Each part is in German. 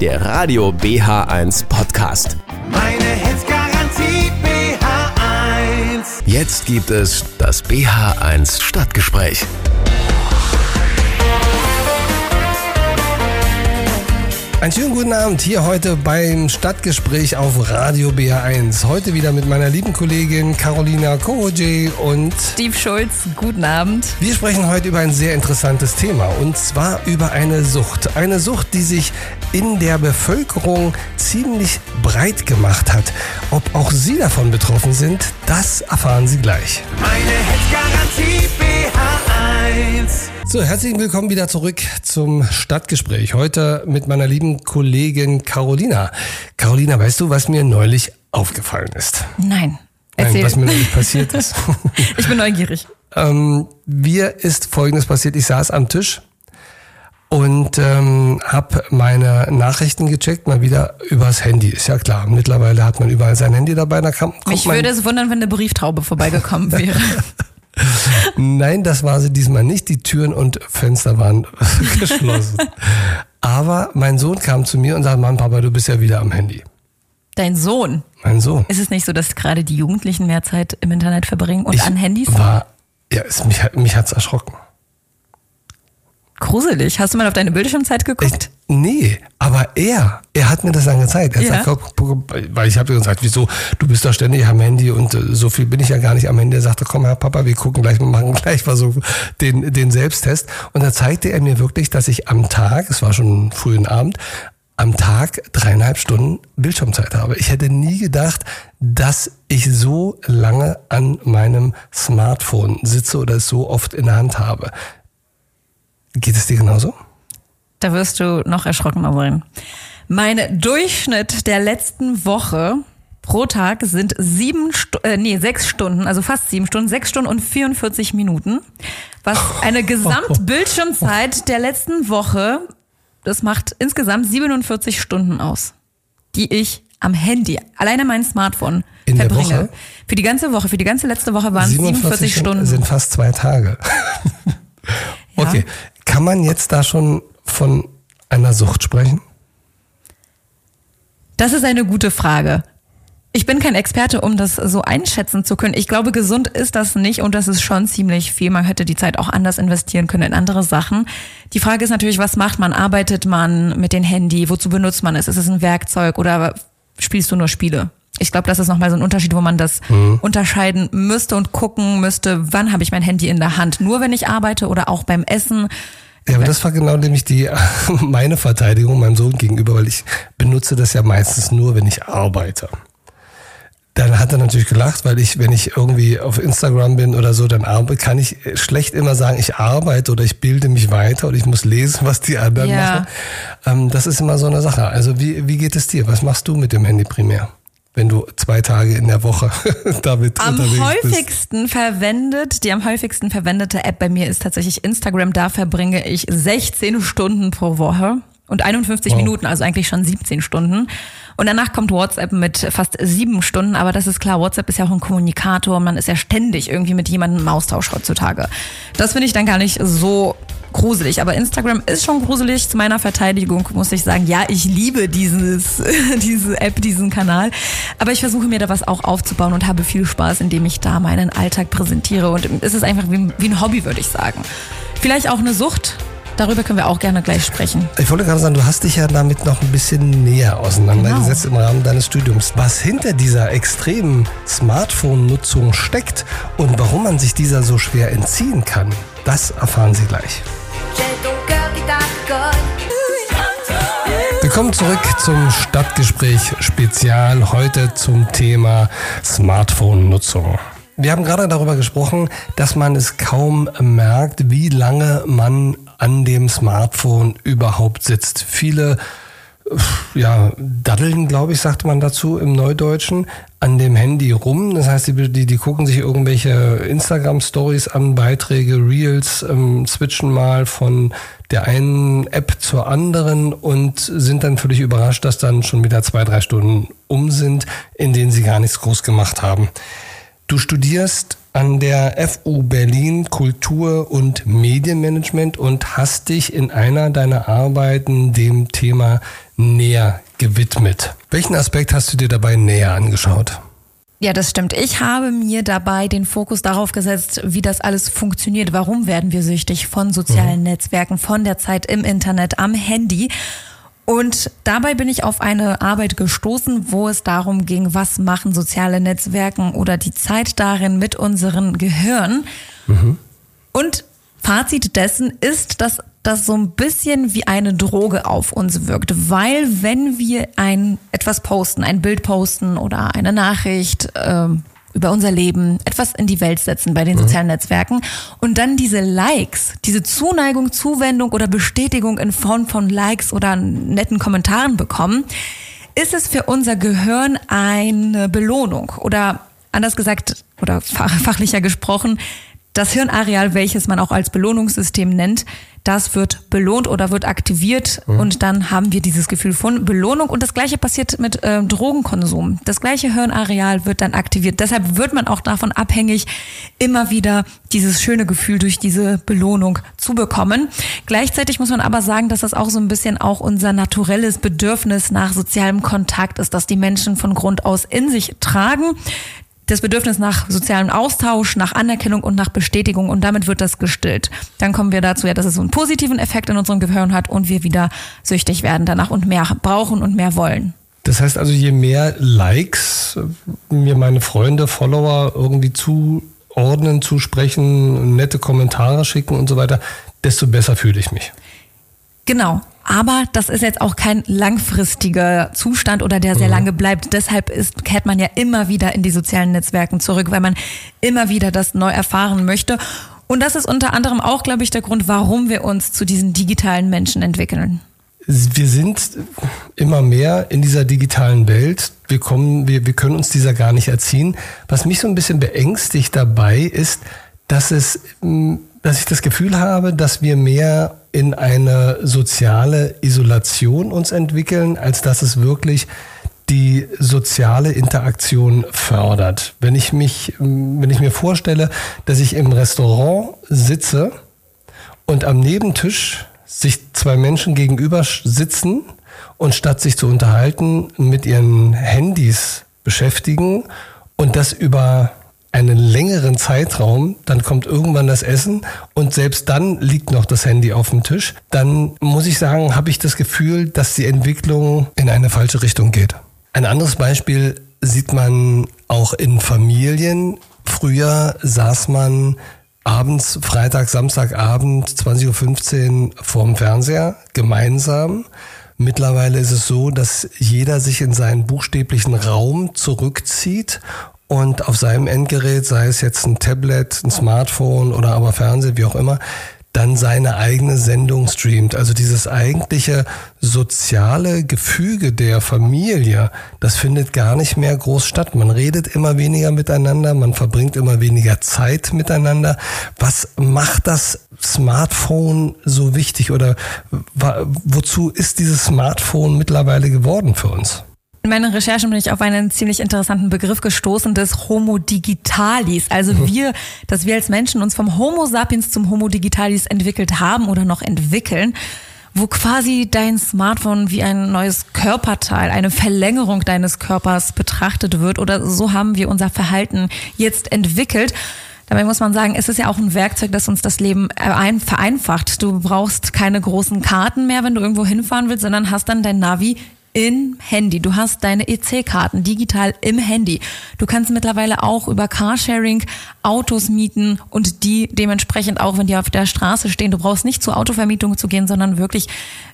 der Radio BH1 Podcast. Meine Hits Garantie BH1. Jetzt gibt es das BH1 Stadtgespräch. Einen schönen guten Abend hier heute beim Stadtgespräch auf Radio BR1. Heute wieder mit meiner lieben Kollegin Carolina Koje und Steve Schulz, guten Abend. wir sprechen heute über ein sehr interessantes Thema und zwar über eine Sucht. Eine Sucht, die sich in der Bevölkerung ziemlich breit gemacht hat. Ob auch Sie davon betroffen sind, das erfahren Sie gleich. Meine Hits Garantie BH1. So, herzlich willkommen wieder zurück zum Stadtgespräch. Heute mit meiner lieben Kollegin Carolina. Carolina, weißt du, was mir neulich aufgefallen ist? Nein, Nein, erzähl. was mir neulich passiert ist. ich bin neugierig. ähm, mir ist Folgendes passiert. Ich saß am Tisch und ähm, habe meine Nachrichten gecheckt, mal wieder übers Handy. Ist ja klar, mittlerweile hat man überall sein Handy dabei. Da kann, Mich würde es wundern, wenn eine Brieftaube vorbeigekommen wäre. Nein, das war sie diesmal nicht. Die Türen und Fenster waren geschlossen. Aber mein Sohn kam zu mir und sagte, Mann, Papa, du bist ja wieder am Handy. Dein Sohn. Mein Sohn Ist es nicht so, dass gerade die Jugendlichen mehr Zeit im Internet verbringen und Ich an Handys? war, ja, es, mich, hat- mich hat's erschrocken. Gruselig. Hast du mal auf deine Bildschirmzeit geguckt? Nee, aber er, er hat mir das dann gezeigt. Er Ja. sagt, guck, weil ich habe gesagt, wieso, du bist doch ständig am Handy und äh, so viel bin ich ja gar nicht am Handy. Er sagte, komm Herr Papa, wir gucken gleich, wir machen gleich mal so den, den Selbsttest. Und da zeigte er mir wirklich, dass ich am Tag, es war schon frühen Abend, am Tag dreieinhalb Stunden Bildschirmzeit habe. Ich hätte nie gedacht, dass ich so lange an meinem Smartphone sitze oder es so oft in der Hand habe. Geht es dir genauso? Da wirst du noch erschrockener sein. Mein Durchschnitt der letzten Woche pro Tag sind sieben, Stu äh, nee, sechs Stunden, also fast sieben Stunden, sechs Stunden und 44 Minuten. Was eine Gesamtbildschirmzeit der letzten Woche, das macht insgesamt 47 Stunden aus, die ich am Handy, alleine mein Smartphone, In der verbringe. Woche? Für die ganze Woche, für die ganze letzte Woche waren es 47 sind- Stunden. sind fast zwei Tage. Ja. Okay, kann man jetzt da schon von einer Sucht sprechen? Das ist eine gute Frage. Ich bin kein Experte, um das so einschätzen zu können. Ich glaube, gesund ist das nicht und das ist schon ziemlich viel. Man hätte die Zeit auch anders investieren können in andere Sachen. Die Frage ist natürlich, was macht man? Arbeitet man mit dem Handy? Wozu benutzt man es? Ist es ein Werkzeug oder spielst du nur Spiele? Ich glaube, das ist nochmal so ein Unterschied, wo man das unterscheiden müsste und gucken müsste, wann habe ich mein Handy in der Hand? Nur wenn ich arbeite oder auch beim Essen? Ja, aber das war genau nämlich die meine Verteidigung meinem Sohn gegenüber, weil ich benutze das ja meistens nur, wenn ich arbeite. Dann hat er natürlich gelacht, weil ich, wenn ich irgendwie auf Instagram bin oder so, dann arbe, kann ich schlecht immer sagen, ich arbeite oder ich bilde mich weiter oder ich muss lesen, was die anderen Ja. machen. Ähm, das ist immer so eine Sache. Also wie, wie geht es dir? Was machst du mit dem Handy primär? Wenn du zwei Tage in der Woche damit Am unterwegs bist. häufigsten verwendet, die am häufigsten verwendete App bei mir ist tatsächlich Instagram. Da verbringe ich 16 Stunden pro Woche und 51 Wow. Minuten, also eigentlich schon 17 Stunden. Und danach kommt WhatsApp mit fast sieben Stunden, aber das ist klar, WhatsApp ist ja auch ein Kommunikator, man ist ja ständig irgendwie mit jemandem im Austausch heutzutage. Das finde ich dann gar nicht so gruselig, aber Instagram ist schon gruselig. Zu meiner Verteidigung muss ich sagen, ja, ich liebe dieses, diese App, diesen Kanal, aber ich versuche mir da was auch aufzubauen und habe viel Spaß, indem ich da meinen Alltag präsentiere und es ist einfach wie, wie ein Hobby, würde ich sagen. Vielleicht auch eine Sucht, darüber können wir auch gerne gleich sprechen. Ich wollte gerade sagen, du hast dich ja damit noch ein bisschen näher auseinandergesetzt im Rahmen deines Studiums. Was hinter dieser extremen Smartphone-Nutzung steckt und warum man sich dieser so schwer entziehen kann, das erfahren Sie gleich. Willkommen zurück zum Stadtgespräch Spezial. Heute zum Thema Smartphone-Nutzung. Wir haben gerade darüber gesprochen, dass man es kaum merkt, wie lange man an dem Smartphone überhaupt sitzt. Viele ja, daddeln, glaube ich, sagt man dazu im Neudeutschen, an dem Handy rum. Das heißt, die, die, die gucken sich irgendwelche Instagram-Stories an, Beiträge, Reels, ähm, switchen mal von der einen App zur anderen und sind dann völlig überrascht, dass dann schon wieder zwei, drei Stunden um sind, in denen sie gar nichts groß gemacht haben. Du studierst an der FU Berlin Kultur und Medienmanagement und hast dich in einer deiner Arbeiten dem Thema näher gewidmet. Welchen Aspekt hast du dir dabei näher angeschaut? Ja, das stimmt. Ich habe mir dabei den Fokus darauf gesetzt, wie das alles funktioniert. Warum werden wir süchtig von sozialen Netzwerken, von der Zeit im Internet, am Handy? Und dabei bin ich auf eine Arbeit gestoßen, wo es darum ging, was machen soziale Netzwerken oder die Zeit darin mit unseren Gehirn. Und Fazit dessen ist, dass das so ein bisschen wie eine Droge auf uns wirkt, weil wenn wir ein etwas posten, ein Bild posten oder eine Nachricht ähm, über unser Leben, etwas in die Welt setzen bei den sozialen Netzwerken und dann diese Likes, diese Zuneigung, Zuwendung oder Bestätigung in Form von Likes oder netten Kommentaren bekommen, ist es für unser Gehirn eine Belohnung oder anders gesagt oder fach- fachlicher gesprochen, das Hirnareal, welches man auch als Belohnungssystem nennt, das wird belohnt oder wird aktiviert und dann haben wir dieses Gefühl von Belohnung und das gleiche passiert mit äh, Drogenkonsum. Das gleiche Hirnareal wird dann aktiviert. Deshalb wird man auch davon abhängig, immer wieder dieses schöne Gefühl durch diese Belohnung zu bekommen. Gleichzeitig muss man aber sagen, dass das auch so ein bisschen auch unser naturelles Bedürfnis nach sozialem Kontakt ist, das die Menschen von Grund aus in sich tragen das Bedürfnis nach sozialem Austausch, nach Anerkennung und nach Bestätigung und damit wird das gestillt. Dann kommen wir dazu, ja, dass es so einen positiven Effekt in unserem Gehirn hat und wir wieder süchtig werden danach und mehr brauchen und mehr wollen. Das heißt also, je mehr Likes mir meine Freunde, Follower irgendwie zuordnen, zusprechen, nette Kommentare schicken und so weiter, desto besser fühle ich mich. Genau. Aber das ist jetzt auch kein langfristiger Zustand oder der sehr lange bleibt. Deshalb ist, kehrt man ja immer wieder in die sozialen Netzwerken zurück, weil man immer wieder das neu erfahren möchte. Und das ist unter anderem auch, glaube ich, der Grund, warum wir uns zu diesen digitalen Menschen entwickeln. Wir sind immer mehr in dieser digitalen Welt. Wir kommen, wir, wir können uns dieser gar nicht erziehen. Was mich so ein bisschen beängstigt dabei ist, dass es, mh, dass ich das Gefühl habe, dass wir mehr in eine soziale Isolation uns entwickeln, als dass es wirklich die soziale Interaktion fördert. Wenn ich mich, wenn ich mir vorstelle, dass ich im Restaurant sitze und am Nebentisch sich zwei Menschen gegenüber sitzen und statt sich zu unterhalten mit ihren Handys beschäftigen und das über einen längeren Zeitraum, dann kommt irgendwann das Essen und selbst dann liegt noch das Handy auf dem Tisch, dann muss ich sagen, habe ich das Gefühl, dass die Entwicklung in eine falsche Richtung geht. Ein anderes Beispiel sieht man auch in Familien. Früher saß man abends, Freitag, Samstagabend, 20.15 Uhr vorm Fernseher, gemeinsam. Mittlerweile ist es so, dass jeder sich in seinen buchstäblichen Raum zurückzieht und auf seinem Endgerät, sei es jetzt ein Tablet, ein Smartphone oder aber Fernseher, wie auch immer, dann seine eigene Sendung streamt. Also dieses eigentliche soziale Gefüge der Familie, das findet gar nicht mehr groß statt. Man redet immer weniger miteinander, man verbringt immer weniger Zeit miteinander. Was macht das Smartphone so wichtig oder wozu ist dieses Smartphone mittlerweile geworden für uns? In meinen Recherchen bin ich auf einen ziemlich interessanten Begriff gestoßen des Homo Digitalis. Also wir, dass wir als Menschen uns vom Homo sapiens zum Homo Digitalis entwickelt haben oder noch entwickeln, wo quasi dein Smartphone wie ein neues Körperteil, eine Verlängerung deines Körpers betrachtet wird oder so haben wir unser Verhalten jetzt entwickelt. Dabei muss man sagen, es ist ja auch ein Werkzeug, das uns das Leben ein- vereinfacht. Du brauchst keine großen Karten mehr, wenn du irgendwo hinfahren willst, sondern hast dann dein Navi im Handy. Du hast deine EC-Karten digital im Handy. Du kannst mittlerweile auch über Carsharing Autos mieten und die dementsprechend auch, wenn die auf der Straße stehen, du brauchst nicht zur Autovermietung zu gehen, sondern wirklich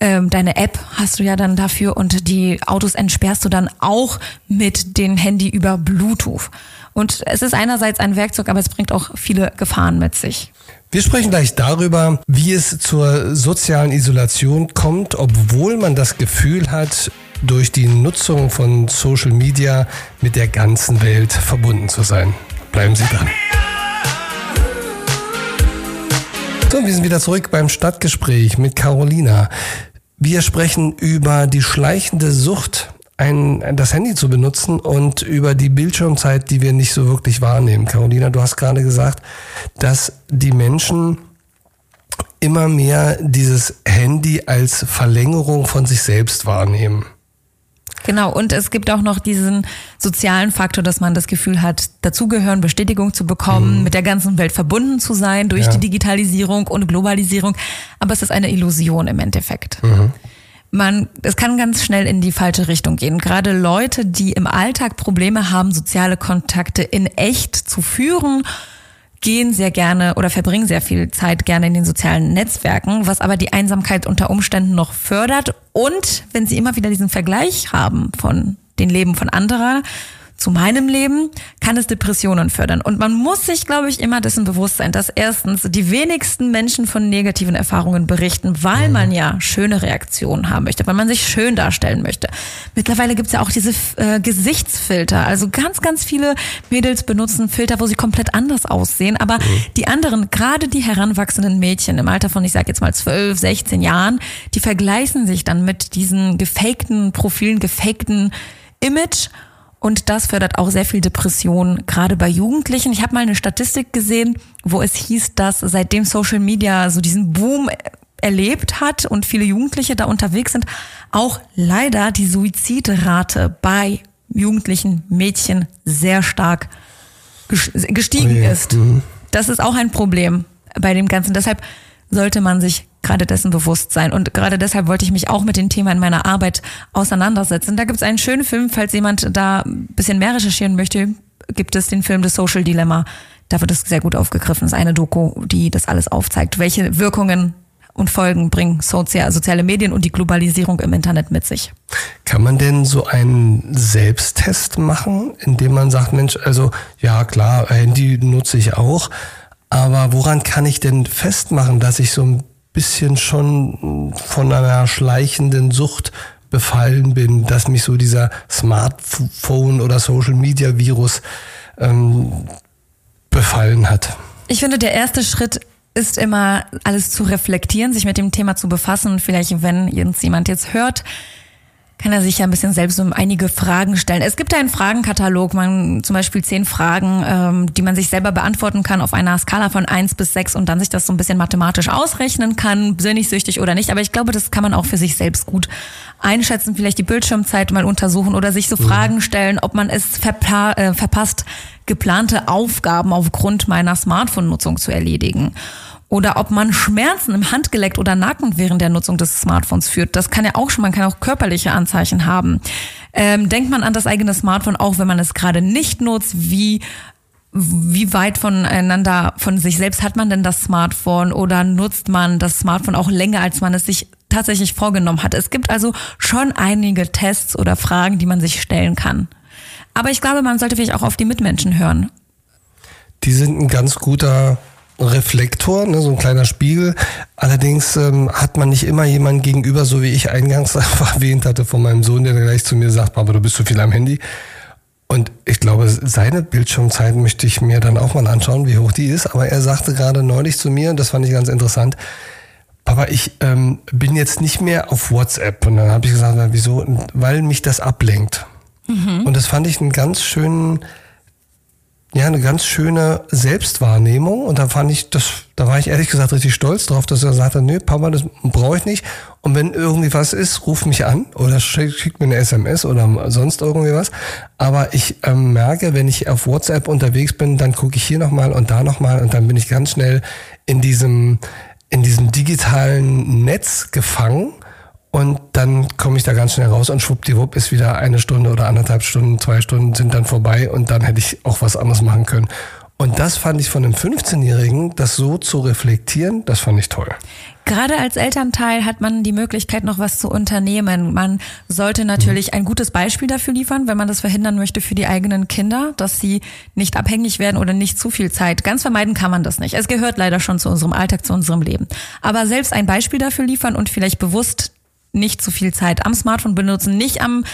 ähm, deine App hast du ja dann dafür und die Autos entsperrst du dann auch mit dem Handy über Bluetooth. Und es ist einerseits ein Werkzeug, aber es bringt auch viele Gefahren mit sich. Wir sprechen gleich darüber, wie es zur sozialen Isolation kommt, obwohl man das Gefühl hat, durch die Nutzung von Social Media mit der ganzen Welt verbunden zu sein. Bleiben Sie dran. So, wir sind wieder zurück beim Stadtgespräch mit Carolina. Wir sprechen über die schleichende Sucht ein, das Handy zu benutzen und über die Bildschirmzeit, die wir nicht so wirklich wahrnehmen. Carolina, du hast gerade gesagt, dass die Menschen immer mehr dieses Handy als Verlängerung von sich selbst wahrnehmen. Genau, und es gibt auch noch diesen sozialen Faktor, dass man das Gefühl hat, dazugehören, Bestätigung zu bekommen, mit der ganzen Welt verbunden zu sein durch Ja. die Digitalisierung und Globalisierung. Aber es ist eine Illusion im Endeffekt. Man, es kann ganz schnell in die falsche Richtung gehen. Gerade Leute, die im Alltag Probleme haben, soziale Kontakte in echt zu führen, gehen sehr gerne oder verbringen sehr viel Zeit gerne in den sozialen Netzwerken, was aber die Einsamkeit unter Umständen noch fördert. Und wenn sie immer wieder diesen Vergleich haben von den Leben von anderer zu meinem Leben, kann es Depressionen fördern. Und man muss sich, glaube ich, immer dessen bewusst sein, dass erstens die wenigsten Menschen von negativen Erfahrungen berichten, weil man ja schöne Reaktionen haben möchte, weil man sich schön darstellen möchte. Mittlerweile gibt's ja auch diese äh, Gesichtsfilter. Also ganz, ganz viele Mädels benutzen Filter, wo sie komplett anders aussehen. Aber die anderen, gerade die heranwachsenden Mädchen im Alter von, ich sage jetzt mal 12, 16 Jahren, die vergleichen sich dann mit diesen gefakten Profilen, gefakten Image. Und das fördert auch sehr viel Depression, gerade bei Jugendlichen. Ich habe mal eine Statistik gesehen, wo es hieß, dass seitdem Social Media so diesen Boom erlebt hat und viele Jugendliche da unterwegs sind, auch leider die Suizidrate bei jugendlichen Mädchen sehr stark ges- gestiegen Oh je, ist. Das ist auch ein Problem bei dem Ganzen. Deshalb sollte man sich gerade dessen bewusst sein. Und gerade deshalb wollte ich mich auch mit dem Thema in meiner Arbeit auseinandersetzen. Da gibt es einen schönen Film, falls jemand da ein bisschen mehr recherchieren möchte, gibt es den Film The Social Dilemma. Da wird es sehr gut aufgegriffen. Das ist eine Doku, die das alles aufzeigt, welche Wirkungen und Folgen bringen Sozia soziale Medien und die Globalisierung im Internet mit sich. Kann man denn so einen Selbsttest machen, indem man sagt, Mensch, also ja klar, Handy nutze ich auch, aber woran kann ich denn festmachen, dass ich so ein bisschen schon von einer schleichenden Sucht befallen bin, dass mich so dieser Smartphone oder Social Media Virus ähm, befallen hat? Ich finde, der erste Schritt ist immer, alles zu reflektieren, sich mit dem Thema zu befassen vielleicht, wenn uns jemand jetzt hört, kann er sich ja ein bisschen selbst um einige Fragen stellen. Es gibt einen Fragenkatalog, man zum Beispiel zehn Fragen, ähm, die man sich selber beantworten kann auf einer Skala von eins bis sechs und dann sich das so ein bisschen mathematisch ausrechnen kann, sinnig-süchtig oder nicht. Aber ich glaube, das kann man auch für sich selbst gut einschätzen, vielleicht die Bildschirmzeit mal untersuchen oder sich so Fragen stellen, ob man es verpla äh, verpasst, geplante Aufgaben aufgrund meiner Smartphone-Nutzung zu erledigen oder ob man Schmerzen im Handgelenk oder Nacken während der Nutzung des Smartphones führt. Das kann ja auch schon, man kann auch körperliche Anzeichen haben. Ähm, denkt man an das eigene Smartphone, auch wenn man es gerade nicht nutzt, wie wie weit voneinander, von sich selbst hat man denn das Smartphone oder nutzt man das Smartphone auch länger, als man es sich tatsächlich vorgenommen hat? Es gibt also schon einige Tests oder Fragen, die man sich stellen kann. Aber ich glaube, man sollte vielleicht auch auf die Mitmenschen hören. Die sind ein ganz guter Reflektor, ne, so ein kleiner Spiegel. Allerdings ähm, hat man nicht immer jemanden gegenüber, so wie ich eingangs erwähnt hatte von meinem Sohn, der gleich zu mir sagt, Papa, du bist zu viel am Handy. Und ich glaube, seine Bildschirmzeit möchte ich mir dann auch mal anschauen, wie hoch die ist. Aber er sagte gerade neulich zu mir, und das fand ich ganz interessant, Papa, ich ähm, bin jetzt nicht mehr auf WhatsApp. Und dann habe ich gesagt, na, wieso? Weil mich das ablenkt. Und das fand ich einen ganz schönen, ja, eine ganz schöne Selbstwahrnehmung. Und da fand ich, das, da war ich ehrlich gesagt richtig stolz drauf, dass er sagte, nö, Papa, das brauche ich nicht. Und wenn irgendwie was ist, ruf mich an oder schick, schick mir eine SMS oder sonst irgendwie was. Aber ich ähm, merke, wenn ich auf WhatsApp unterwegs bin, dann gucke ich hier nochmal und da nochmal und dann bin ich ganz schnell in diesem, in diesem digitalen Netz gefangen. Und dann komme ich da ganz schnell raus und schwuppdiwupp ist wieder eine Stunde oder anderthalb Stunden, zwei Stunden sind dann vorbei und dann hätte ich auch was anderes machen können. Und das fand ich von einem 15-Jährigen, das so zu reflektieren, das fand ich toll. Gerade als Elternteil hat man die Möglichkeit, noch was zu unternehmen. Man sollte natürlich ein gutes Beispiel dafür liefern, wenn man das verhindern möchte für die eigenen Kinder, dass sie nicht abhängig werden oder nicht zu viel Zeit. Ganz vermeiden kann man das nicht. Es gehört leider schon zu unserem Alltag, zu unserem Leben. Aber selbst ein Beispiel dafür liefern und vielleicht bewusst nicht zu viel Zeit am Smartphone benutzen, nicht am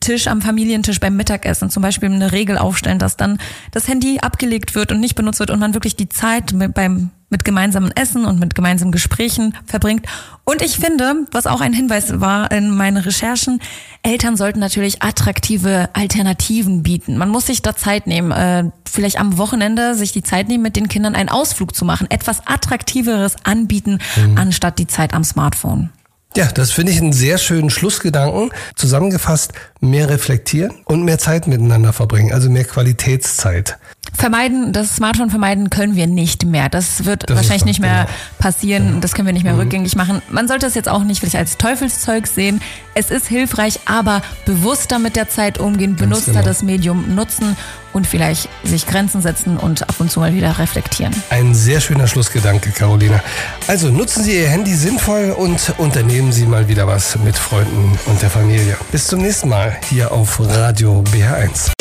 Tisch, am Familientisch beim Mittagessen zum Beispiel eine Regel aufstellen, dass dann das Handy abgelegt wird und nicht benutzt wird und man wirklich die Zeit mit, beim, mit gemeinsamen Essen und mit gemeinsamen Gesprächen verbringt. Und ich finde, was auch ein Hinweis war in meinen Recherchen, Eltern sollten natürlich attraktive Alternativen bieten. Man muss sich da Zeit nehmen, äh, vielleicht am Wochenende sich die Zeit nehmen, mit den Kindern einen Ausflug zu machen, etwas attraktiveres anbieten, anstatt die Zeit am Smartphone. Ja, das finde ich einen sehr schönen Schlussgedanken. Zusammengefasst, mehr reflektieren und mehr Zeit miteinander verbringen, also mehr Qualitätszeit. Vermeiden, das Smartphone vermeiden können wir nicht mehr. Das wird Das wahrscheinlich wahr, nicht mehr genau. passieren. Das können wir nicht mehr rückgängig machen. Man sollte es jetzt auch nicht wirklich als Teufelszeug sehen. Es ist hilfreich, aber bewusster mit der Zeit umgehen, benutzer genau. das Medium nutzen und vielleicht sich Grenzen setzen und ab und zu mal wieder reflektieren. Ein sehr schöner Schlussgedanke, Carolina. Also nutzen Sie Ihr Handy sinnvoll und unternehmen Sie mal wieder was mit Freunden und der Familie. Bis zum nächsten Mal hier auf Radio BH1.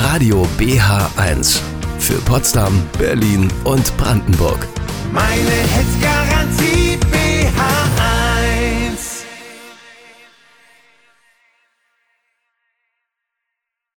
Radio BH1. Für Potsdam, Berlin und Brandenburg. Meine Hits Garantie BH1.